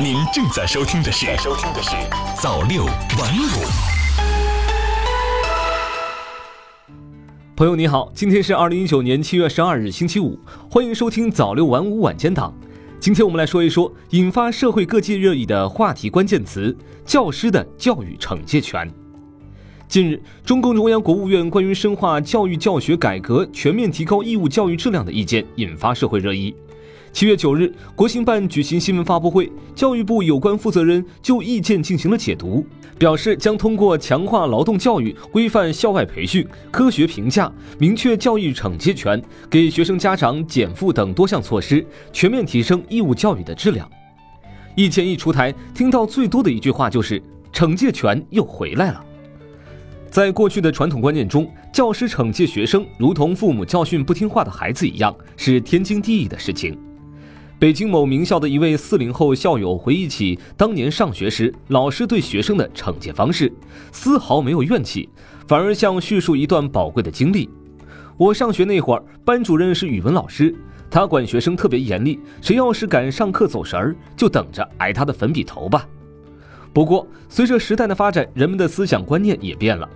您正在收听的是《收听的是早六晚五》。朋友你好，今天是二零一九年七月十二日星期五，欢迎收听早六晚五晚间档。今天我们来说一说引发社会各界热议的话题关键词——教师的教育惩戒权。近日，中共中央、国务院关于深化教育教学改革、全面提高义务教育质量的意见引发社会热议。七月九日，国新办举行新闻发布会，教育部有关负责人就意见进行了解读，表示将通过强化劳动教育、规范校外培训、科学评价、明确教育惩戒权、给学生家长减负等多项措施，全面提升义务教育的质量。意见一出台，听到最多的一句话就是“惩戒权又回来了”。在过去的传统观念中，教师惩戒学生如同父母教训不听话的孩子一样，是天经地义的事情。北京某名校的一位四零后校友回忆起当年上学时老师对学生的惩戒方式，丝毫没有怨气，反而像叙述一段宝贵的经历。我上学那会儿，班主任是语文老师，他管学生特别严厉，谁要是敢上课走神儿，就等着挨他的粉笔头吧。不过，随着时代的发展，人们的思想观念也变了。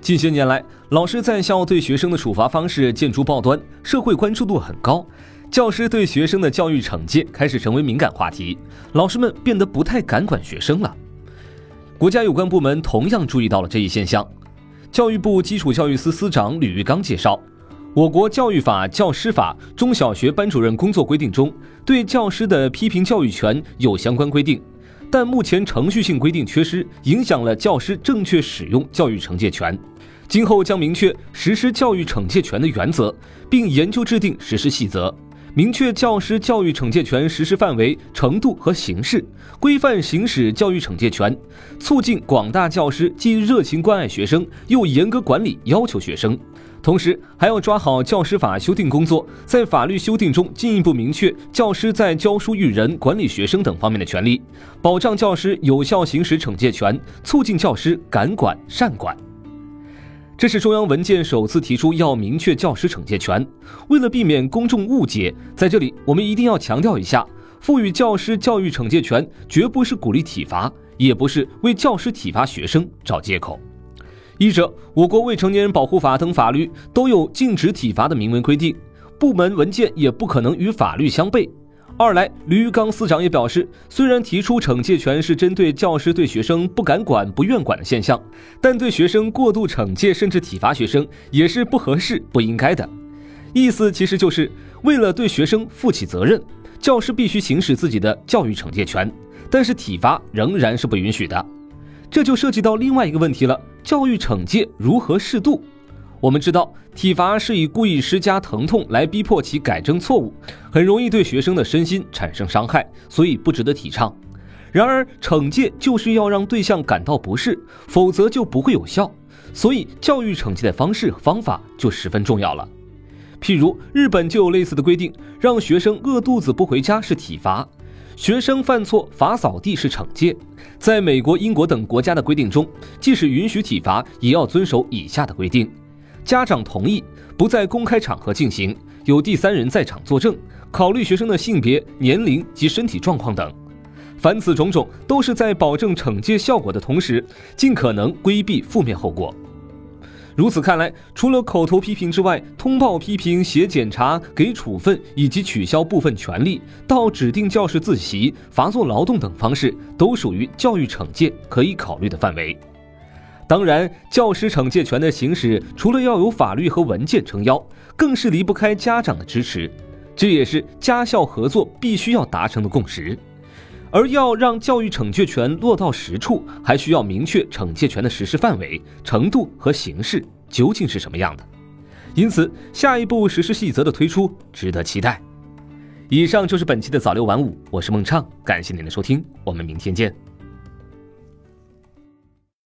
近些年来，老师在校对学生的处罚方式见诸报端，社会关注度很高。教师对学生的教育惩戒开始成为敏感话题，老师们变得不太敢管学生了。国家有关部门同样注意到了这一现象。教育部基础教育司司长吕玉刚介绍，我国教育法、教师法、中小学班主任工作规定中，对教师的批评教育权有相关规定。但目前程序性规定缺失，影响了教师正确使用教育惩戒权。今后将明确实施教育惩戒权的原则，并研究制定实施细则，明确教师教育惩戒权实施范围、程度和形式，规范行使教育惩戒权，促进广大教师既热情关爱学生，又严格管理要求学生。同时，还要抓好教师法修订工作，在法律修订中进一步明确教师在教书育人、管理学生等方面的权利，保障教师有效行使惩戒权，促进教师敢管善管。这是中央文件首次提出要明确教师惩戒权。为了避免公众误解，在这里我们一定要强调一下：赋予教师教育惩戒权，绝不是鼓励体罚，也不是为教师体罚学生找借口。一者，我国未成年人保护法等法律都有禁止体罚的明文规定，部门文件也不可能与法律相悖。二来，吕刚司长也表示，虽然提出惩戒权是针对教师对学生不敢管、不愿管的现象，但对学生过度惩戒甚至体罚学生也是不合适、不应该的。意思其实就是为了对学生负起责任，教师必须行使自己的教育惩戒权，但是体罚仍然是不允许的。这就涉及到另外一个问题了：教育惩戒如何适度？我们知道，体罚是以故意施加疼痛来逼迫其改正错误，很容易对学生的身心产生伤害，所以不值得提倡。然而，惩戒就是要让对象感到不适，否则就不会有效。所以，教育惩戒的方式方法就十分重要了。譬如，日本就有类似的规定，让学生饿肚子不回家是体罚。学生犯错罚扫地是惩戒，在美国、英国等国家的规定中，即使允许体罚，也要遵守以下的规定：家长同意，不在公开场合进行，有第三人在场作证，考虑学生的性别、年龄及身体状况等。凡此种种，都是在保证惩戒效果的同时，尽可能规避负面后果。如此看来，除了口头批评之外，通报批评、写检查、给处分以及取消部分权利，到指定教室自习、罚做劳动等方式，都属于教育惩戒可以考虑的范围。当然，教师惩戒权的行使，除了要有法律和文件撑腰，更是离不开家长的支持，这也是家校合作必须要达成的共识。而要让教育惩戒权落到实处，还需要明确惩戒权的实施范围、程度和形式究竟是什么样的。因此，下一步实施细则的推出值得期待。以上就是本期的早六晚五，我是孟畅，感谢您的收听，我们明天见。